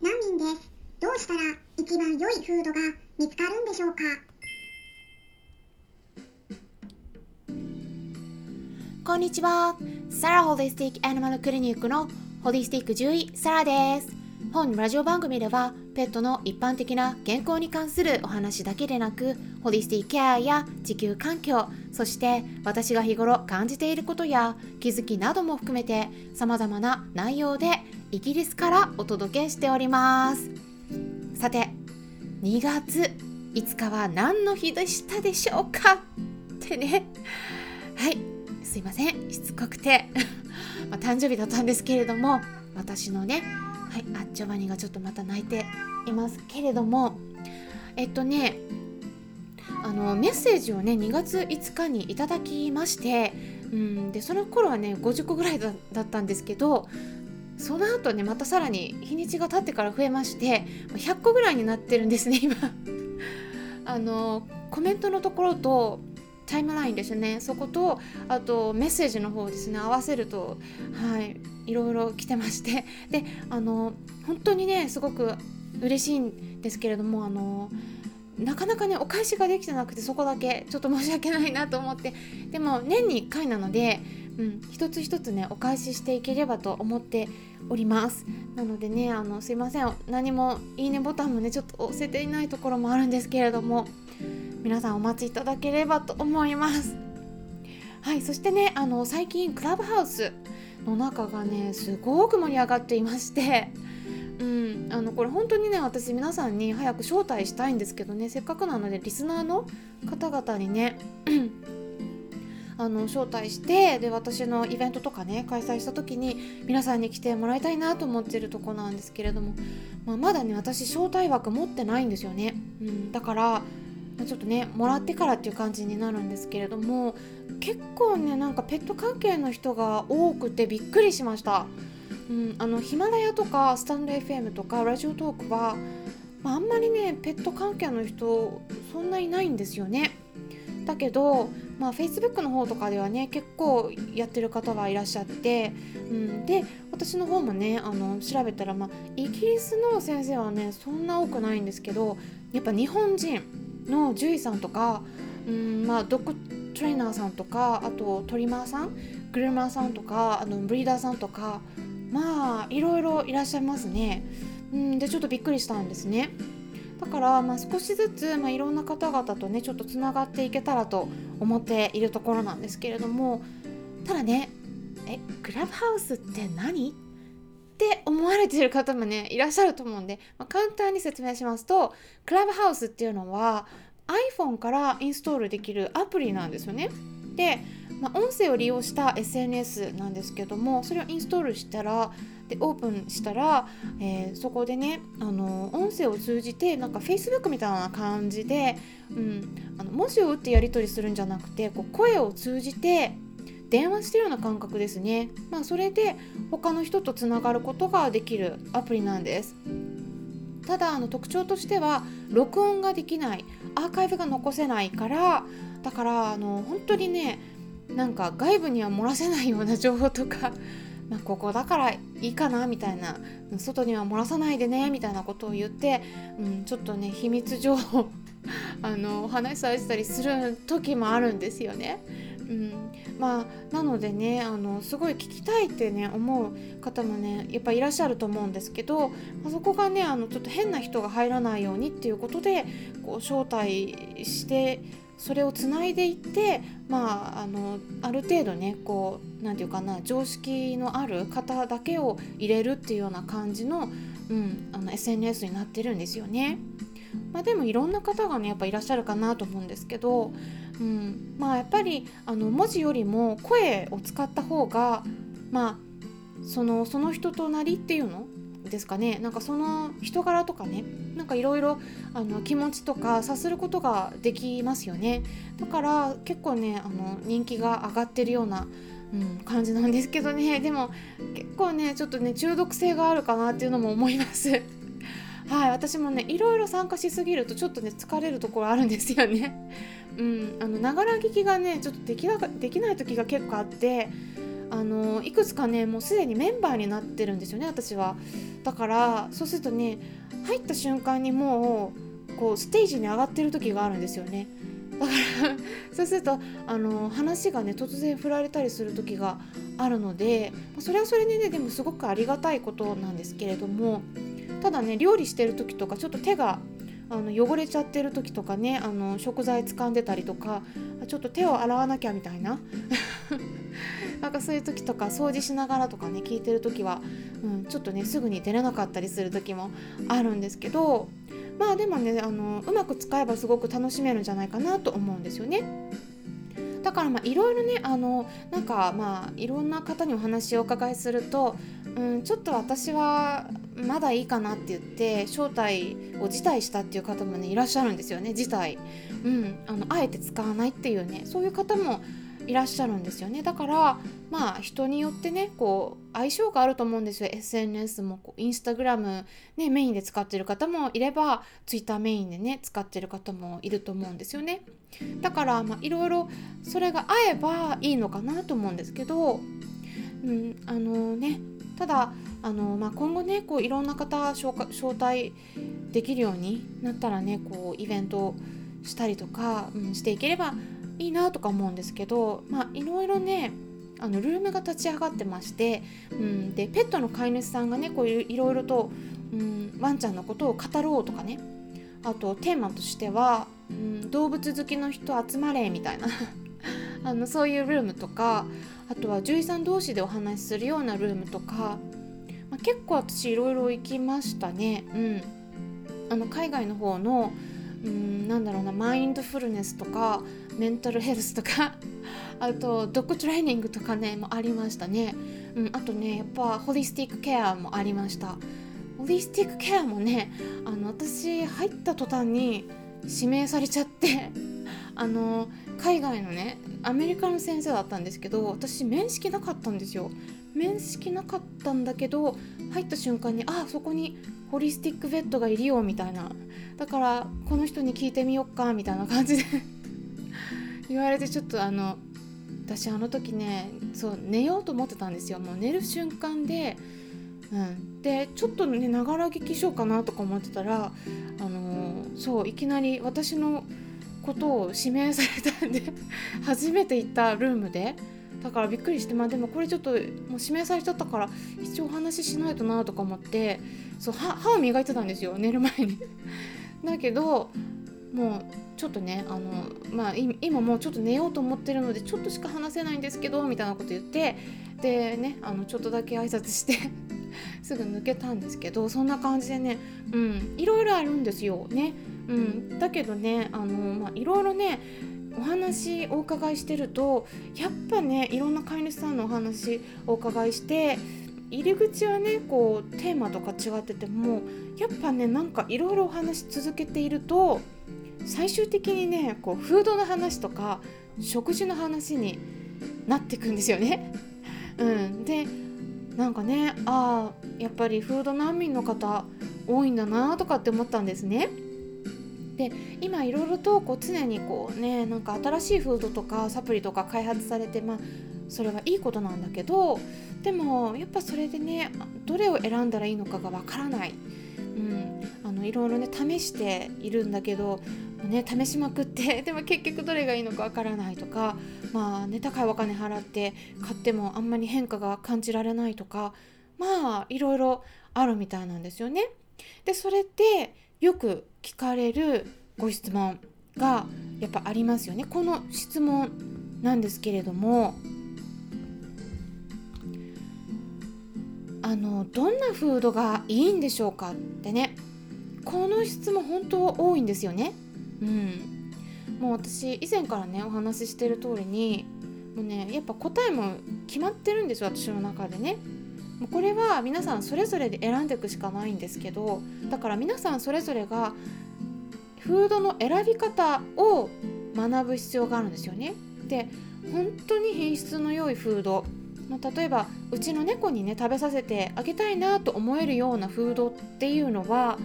難民です。どうしたら一番良いフードが見つかるんでしょうか？こんにちは。サラホリスティックアニマルクリニックのホリスティック獣医サラです。本ラジオ番組ではペットの一般的な健康に関するお話だけでなくホリスティケアや地球環境そして私が日頃感じていることや気づきなども含めて様々な内容でイギリスからお届けしております。さて2月5日は何の日でしたでしょうか？ってね。はい。すいません。しつこくて。まあ誕生日だったんですけれども私のねはい、あジョバニがちょっとまた泣いていますけれどもえっとねあのメッセージをね2月5日にいただきましてうんでその頃はね50個ぐらいだだったんですけどその後ねまたさらに日にちが経ってから増えまして100個ぐらいになってるんですね今。あのコメントのところとタイムラインですね。そことあとメッセージの方ですね。合わせるとはいいろいろ来てまして。であの本当にねすごく嬉しいんですけれどもあのなかなかねお返しができてなくてそこだけちょっと申し訳ないなと思って。でも年に1回なので、うん、一つ一つねお返ししていければと思っております。なのでねあのすいません。何もいいねボタンもねちょっと押せていないところもあるんですけれども皆さんお待ちいただければと思います。はいそしてねあの最近クラブハウスの中がねすごく盛り上がっていましてうん、あのこれ本当にね私皆さんに早く招待したいんですけどねせっかくなのでリスナーの方々にねあの招待してで私のイベントとかね開催した時に皆さんに来てもらいたいなと思ってるとこなんですけれども、まあ、まだね私招待枠持ってないんですよね、うん、だからちょっとねもらってからっていう感じになるんですけれども結構ねなんかペット関係の人が多くてびっくりしました。うん、あのヒマラヤとかスタンド FM とかラジオトークは、ま、あんまりねペット関係の人そんないないんですよね。だけど、まあ、Facebook の方とかではね結構やってる方がいらっしゃって、うん、で私の方もねあの調べたら、まあ、イギリスの先生はねそんな多くないんですけどやっぱ日本人の獣医さんとか、うんまあ、ドッグトレーナーさんとかあとトリマーさんグルーマーさんとかあのブリーダーさんとかまあいろいろいらっしゃいますね。うんでちょっとびっくりしたんですね。だから、まあ、少しずつ、まあ、いろんな方々とねちょっとつながっていけたらと思っているところなんですけれどもただねえクラブハウスって何？って思われている方もねいらっしゃると思うんで、まあ、簡単に説明しますとクラブハウスっていうのは iPhone からインストールできるアプリなんですよね。でまあ、音声を利用した SNS なんですけどもそれをインストールしたらでオープンしたら、えー、そこでねあの音声を通じてなんか Facebook みたいな感じで、うん、あの文字を打ってやり取りするんじゃなくてこう声を通じて電話してるような感覚ですね、まあ、それで他の人とつながることができるアプリなんです。ただあの特徴としては録音ができないアーカイブが残せないからだからあの本当にねなんか外部には漏らせないような情報とか、まあ、ここだからいいかなみたいな外には漏らさないでねみたいなことを言って、うん、ちょっとね秘密情報 あのお話しされてたりする時もあるんですよね。うん、まあなのでねあのすごい聞きたいってね思う方もねやっぱいらっしゃると思うんですけど、まあ、そこがねあのちょっと変な人が入らないようにっていうことでこう招待してそれをつないでいってまああのある程度ねこう何て言うかな常識のある方だけを入れるっていうような感じの,、うん、あの SNS になってるんですよね。まあ、でもいろんな方がねやっぱいらっしゃるかなと思うんですけど、うん、まあやっぱりあの文字よりも声を使った方がまあそのその人となりっていうのですかね。なんかその人柄とかねなんかいろいろ気持ちとか察することができますよね。だから結構ねあの人気が上がってるような、うん、感じなんですけどね。でも結構ねちょっとね中毒性があるかなっていうのも思います。はい私もねいろいろ参加しすぎるとちょっとね疲れるところあるんですよね。うんあのながら聞きがねちょっとできなできない時が結構あってああのいくつかねもうすでにメンバーになってるんですよね私は。だからそうするとね入った瞬間にもうこうステージに上がってる時があるんですよね。だから そうするとあの話がね突然振られたりする時があるのでそれはそれでねでもすごくありがたいことなんですけれどもただね料理してる時とかちょっと手があの汚れちゃってる時とかねあの食材掴んでたりとかちょっと手を洗わなきゃみたいな。なんかそういう時とか掃除しながらとかね聞いてる時は、うん、ちょっとねすぐに出れなかったりする時もあるんですけどまあでもねあのうまく使えばすごく楽しめるんじゃないかなと思うんですよね。だからまあいろいろねあのなんかまあいろんな方にお話をお伺いすると、うん、ちょっと私はまだいいかなって言って招待を辞退したっていう方もねいらっしゃるんですよね辞退、うん、あのあえて使わないっていうねそういう方もいらっしゃるんですよね。だからまあ人によってねこう相性があると思うんですよ。SNS もこうインスタグラムねメインで使ってる方もいればツイッターメインでね使ってる方もいると思うんですよね。だからまあいろいろそれが合えばいいのかなと思うんですけどうんあのねただあの、まあ、今後ねこういろんな方招待できるようになったらねこうイベントしたりとか、うん、していければいいなとか思うんですけどまあいろいろねあのルームが立ち上がってまして、うん、でペットの飼い主さんがねこういういろいろと、うん、ワンちゃんのことを語ろうとかねあとテーマとしては、うん、動物好きの人集まれみたいな あのそういうルームとかあとは獣医さん同士でお話しするようなルームとか、まあ、結構私いろいろ行きましたね。うん、あの海外の方のうんなんだろうなマインドフルネスとかメンタルヘルスとか あとドッグトレーニングとかねもありましたね、うん、あとねやっぱホリスティックケアもありました。ホリスティックケアもねあの私入った途端に指名されちゃって あの海外のねアメリカの先生だったんですけど私面識なかったんですよ。面識なかったんだけど入った瞬間にあそこにホリスティックベッドがいるよみたいな。だからこの人に聞いてみよっかみたいな感じで。言われてちょっとあの私あの時ねそう寝ようと思ってたんですよ。もう寝る瞬間で、うん、でちょっとねながら聞きしようかなとか思ってたらあの、そういきなり私のことを指名されたんで 初めて行ったルームでだからびっくりしてまあでもこれちょっともう指名されちゃったから一応お話ししないとなとか思ってそう歯を磨いてたんですよ寝る前に。だけどもうちょっとねあの、まあ、今もうちょっと寝ようと思ってるのでちょっとしか話せないんですけどみたいなこと言ってでねあのちょっとだけ挨拶して すぐ抜けたんですけどそんな感じでね、うん、いろいろあるんですよね。うん、だけどねあの、まあ、いろいろねお話お伺いしてるとやっぱねいろんな飼い主さんのお話お伺いして入り口はねこうテーマとか違っててもやっぱねなんかいろいろお話し続けていると最終的にねこうフードの話とか食事の話になっていくんですよね。うん、でなんかねああやっぱりフード難民の方多いんだなとかって思ったんですね。で今いろいろとこう常にこうねなんか新しいフードとかサプリとか開発されてまあそれはいいことなんだけどでもやっぱそれでねどれを選んだらいいのかがわからない、うん、あのいろいろね試しているんだけど、ね、試しまくって でも結局どれがいいのかわからないとかまあね高いお金払って買ってもあんまり変化が感じられないとかまあいろいろあるみたいなんですよね。でそれってよく聞かれるご質問がやっぱありますよね。この質問なんですけれどもあのどんなフードがいいんでしょうかってねこの質問本当多いんですよね。うん、もう私以前からねお話ししてる通りにもうねやっぱ答えも決まってるんですよ私の中でね。もうこれは皆さんそれぞれで選んでいくしかないんですけどだから皆さんそれぞれがフードの選び方を学ぶ必要があるんですよね。で本当に品質の良いフードま、例えばうちの猫にね食べさせてあげたいなと思えるようなフードっていうのは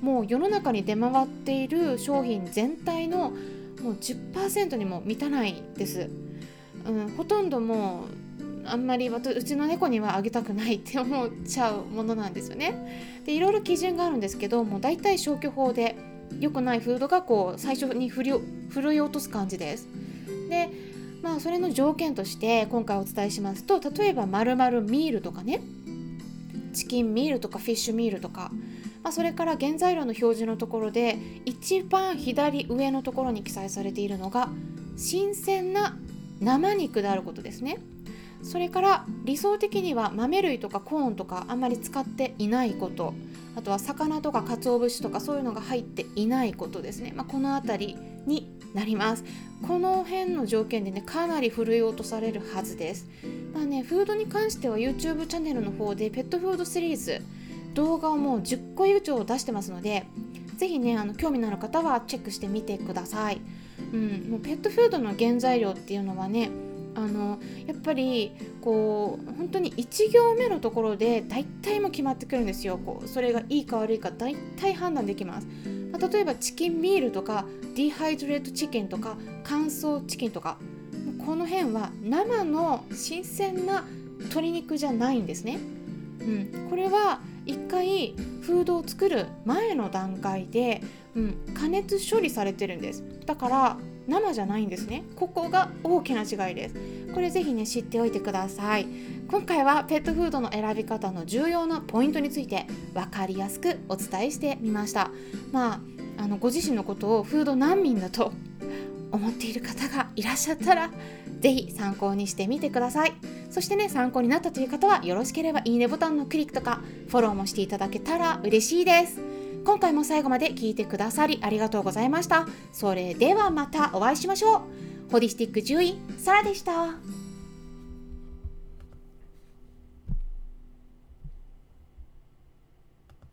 もう世の中に出回っている商品全体のもう10%にも満たないです。うん、ほとんどもうあんまりうちの猫にはあげたくないって思っちゃうものなんですよね。でいろいろ基準があるんですけどもう大体消去法で良くないフードがこう最初に振り振るい落とす感じです。でまあそれの条件として今回お伝えしますと例えば〇〇ミールとかねチキンミールとかフィッシュミールとか、まあ、それから原材料の表示のところで一番左上のところに記載されているのが新鮮な生肉であることですね。それから理想的には豆類とかコーンとかあんまり使っていないこと。あとは魚とか鰹節とかそういうのが入っていないことですね、まあ、この辺りになります。この辺の条件でねかなり振るい落とされるはずです。まあねフードに関しては YouTube チャンネルの方でペットフードシリーズ動画をもう10個以上出してますのでぜひねあの興味のある方はチェックしてみてください、うん、もうペットフードの原材料っていうのはねあのやっぱりこう本当に1行目のところで大体も決まってくるんですよ。こうそれがいいか悪いか大体判断できます、まあ、例えばチキンミールとかディハイドレートチキンとか乾燥チキンとかこの辺は生の新鮮な鶏肉じゃないんですね、うん、これは一回フードを作る前の段階で、うん、加熱処理されてるんです。だから生じゃないんですね。ここが大きな違いです。これぜひね知っておいてください。今回はペットフードの選び方の重要なポイントについて分かりやすくお伝えしてみました。まああのご自身のことをフード難民だと思っている方がいらっしゃったらぜひ参考にしてみてくださいそしてね参考になったという方はよろしければいいねボタンのクリックとかフォローもしていただけたら嬉しいです今回も最後まで聞いてくださりありがとうございました。それではまたお会いしましょう。ホリスティック獣医、サラでした。